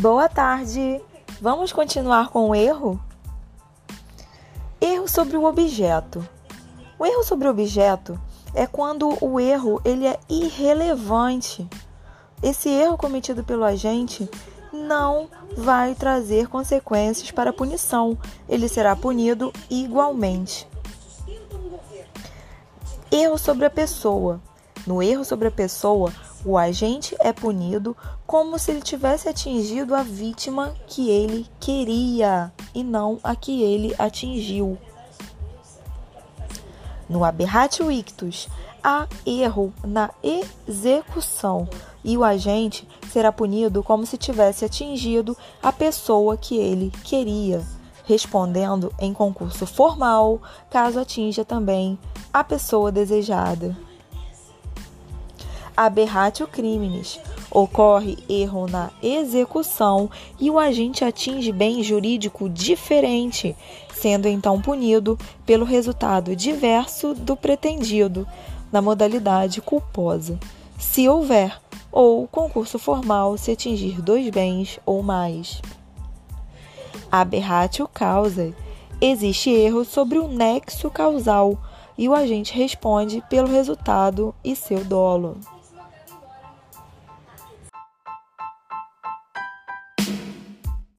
Boa tarde! Vamos continuar com o erro? Erro sobre o objeto. O erro sobre o objeto é quando o erro ele é irrelevante. Esse erro cometido pelo agente não vai trazer consequências para a punição. Ele será punido igualmente. Erro sobre a pessoa. No erro sobre a pessoa, o agente é punido como se ele tivesse atingido a vítima que ele queria e não a que ele atingiu. No aberratio ictus, há erro na execução e o agente será punido como se tivesse atingido a pessoa que ele queria, respondendo em concurso formal, caso atinja também a pessoa desejada. Aberratio criminis. Ocorre erro na execução e o agente atinge bem jurídico diferente, sendo então punido pelo resultado diverso do pretendido, na modalidade culposa, se houver, ou concurso formal se atingir dois bens ou mais. Aberratio causa. Existe erro sobre o nexo causal e o agente responde pelo resultado e seu dolo.